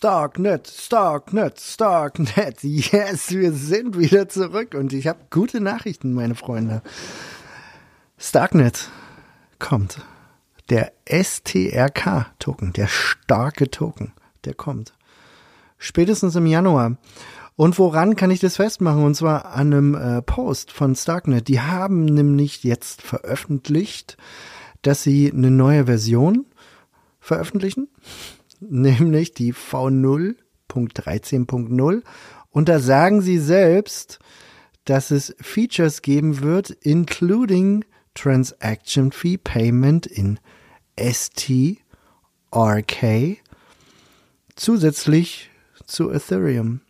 Starknet, Starknet, Starknet. Yes, wir sind wieder zurück und ich habe gute Nachrichten, meine Freunde. Starknet kommt. Der STRK-Token, der starke Token, der kommt. Spätestens im Januar. Und woran kann ich das festmachen? Und zwar an einem äh, Post von Starknet. Die haben nämlich jetzt veröffentlicht, dass sie eine neue Version veröffentlichen, nämlich die V0.13.0. Und da sagen sie selbst, dass es Features geben wird, including Transaction Fee Payment in STRK zusätzlich zu Ethereum.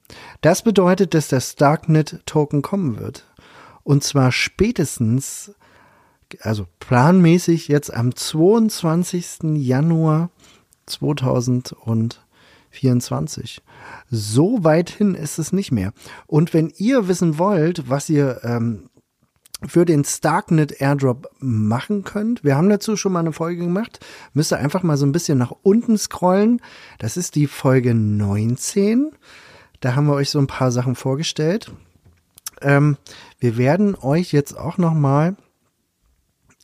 Das bedeutet, dass der Starknet-Token kommen wird. Und zwar spätestens, also planmäßig jetzt am 22. Januar 2024. So weit hin ist es nicht mehr. Und wenn ihr wissen wollt, was ihr ähm, für den Starknet Airdrop machen könnt. Wir haben dazu schon mal eine Folge gemacht. Müsst ihr einfach mal so ein bisschen nach unten scrollen. Das ist die Folge 19. Da haben wir euch so ein paar Sachen vorgestellt. Ähm, wir werden euch jetzt auch noch mal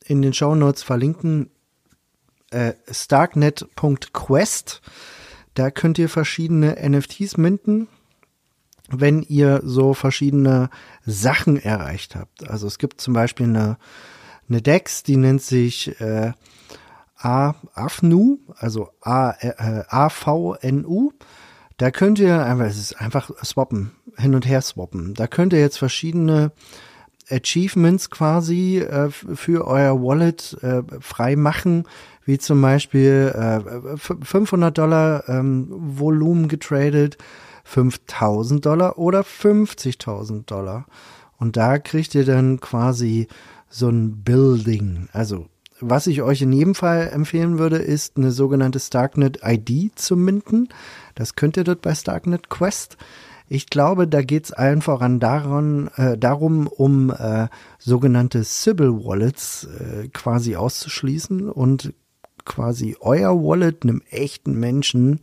in den Show Notes verlinken äh, starknet.quest. Da könnt ihr verschiedene NFTs minden wenn ihr so verschiedene Sachen erreicht habt. Also es gibt zum Beispiel eine, eine Dex, die nennt sich äh, AFNU, also A, äh, AVNU. Da könnt ihr einfach, es ist einfach swappen, hin und her swappen. Da könnt ihr jetzt verschiedene Achievements quasi äh, für euer Wallet äh, frei machen, wie zum Beispiel äh, 500 Dollar ähm, Volumen getradet, 5000 Dollar oder 50.000 Dollar. Und da kriegt ihr dann quasi so ein Building. Also, was ich euch in jedem Fall empfehlen würde, ist eine sogenannte Starknet ID zu minden. Das könnt ihr dort bei Starknet Quest. Ich glaube, da geht es allen voran daran, äh, darum, um äh, sogenannte Sybil Wallets äh, quasi auszuschließen und quasi euer Wallet einem echten Menschen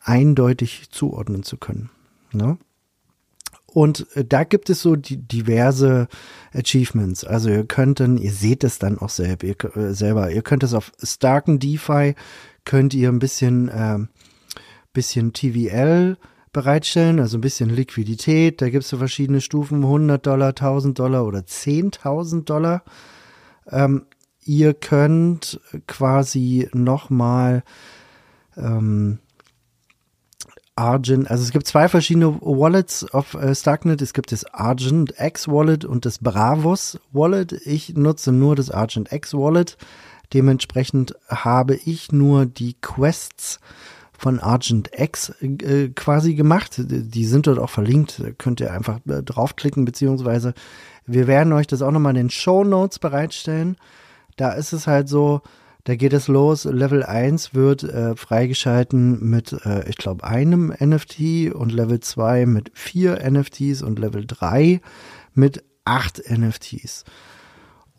eindeutig zuordnen zu können. Ne? Und äh, da gibt es so die diverse Achievements. Also ihr könnt dann, ihr seht es dann auch selber, ihr, äh, selber. Ihr könnt es auf starken DeFi, könnt ihr ein bisschen, äh, bisschen TVL bereitstellen, also ein bisschen Liquidität. Da gibt es so verschiedene Stufen, 100 Dollar, 1000 Dollar oder 10.000 Dollar. Ähm, ihr könnt quasi nochmal ähm, Argent, also es gibt zwei verschiedene Wallets auf äh, Starknet. Es gibt das Argent X Wallet und das Bravos Wallet. Ich nutze nur das Argent X Wallet. Dementsprechend habe ich nur die Quests von Argent X äh, quasi gemacht. Die sind dort auch verlinkt. Da könnt ihr einfach äh, draufklicken, beziehungsweise wir werden euch das auch nochmal in den Show Notes bereitstellen. Da ist es halt so, da geht es los. Level 1 wird äh, freigeschalten mit, äh, ich glaube, einem NFT und Level 2 mit vier NFTs und Level 3 mit acht NFTs.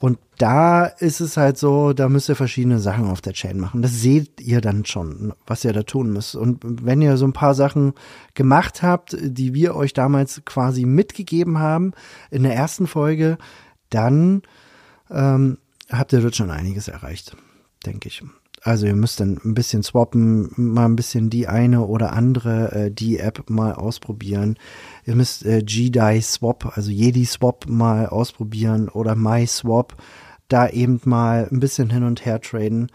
Und da ist es halt so, da müsst ihr verschiedene Sachen auf der Chain machen. Das seht ihr dann schon, was ihr da tun müsst. Und wenn ihr so ein paar Sachen gemacht habt, die wir euch damals quasi mitgegeben haben in der ersten Folge, dann ähm, habt ihr dort schon einiges erreicht denke ich. Also ihr müsst dann ein bisschen swappen, mal ein bisschen die eine oder andere äh, die App mal ausprobieren. Ihr müsst äh, GDI Swap, also Jedi Swap mal ausprobieren oder MySwap, da eben mal ein bisschen hin und her traden,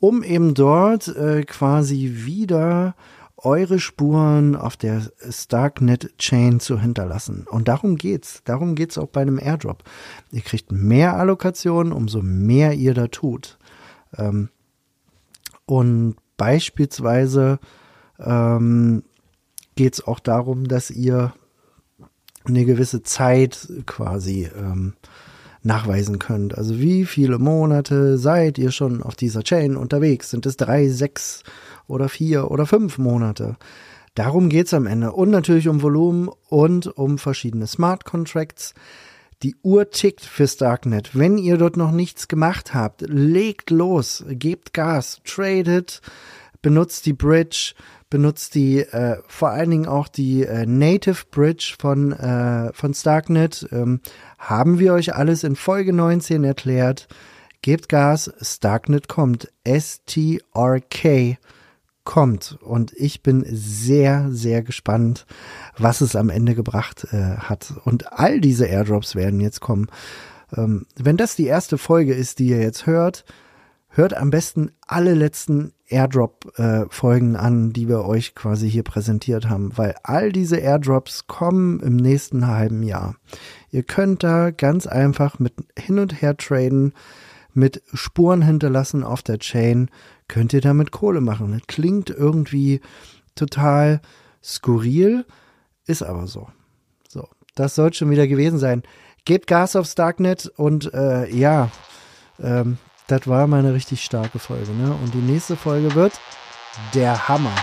um eben dort äh, quasi wieder eure Spuren auf der Starknet Chain zu hinterlassen. Und darum geht's. Darum geht's auch bei einem Airdrop. Ihr kriegt mehr Allokationen, umso mehr ihr da tut. Ähm, und beispielsweise ähm, geht es auch darum, dass ihr eine gewisse Zeit quasi ähm, nachweisen könnt. Also wie viele Monate seid ihr schon auf dieser Chain unterwegs? Sind es drei, sechs oder vier oder fünf Monate? Darum geht's am Ende. Und natürlich um Volumen und um verschiedene Smart Contracts. Die Uhr tickt für Starknet. Wenn ihr dort noch nichts gemacht habt, legt los, gebt Gas, tradet, benutzt die Bridge, benutzt die äh, vor allen Dingen auch die äh, Native Bridge von, äh, von Starknet. Ähm, haben wir euch alles in Folge 19 erklärt. Gebt Gas, Starknet kommt. S-T-R-K kommt. Und ich bin sehr, sehr gespannt, was es am Ende gebracht äh, hat. Und all diese Airdrops werden jetzt kommen. Ähm, wenn das die erste Folge ist, die ihr jetzt hört, hört am besten alle letzten Airdrop-Folgen äh, an, die wir euch quasi hier präsentiert haben, weil all diese Airdrops kommen im nächsten halben Jahr. Ihr könnt da ganz einfach mit hin und her traden, mit Spuren hinterlassen auf der Chain, könnt ihr damit Kohle machen. Das klingt irgendwie total skurril, ist aber so. So, das soll schon wieder gewesen sein. Gebt Gas aufs Darknet und äh, ja, ähm, das war mal eine richtig starke Folge. Ne? Und die nächste Folge wird der Hammer.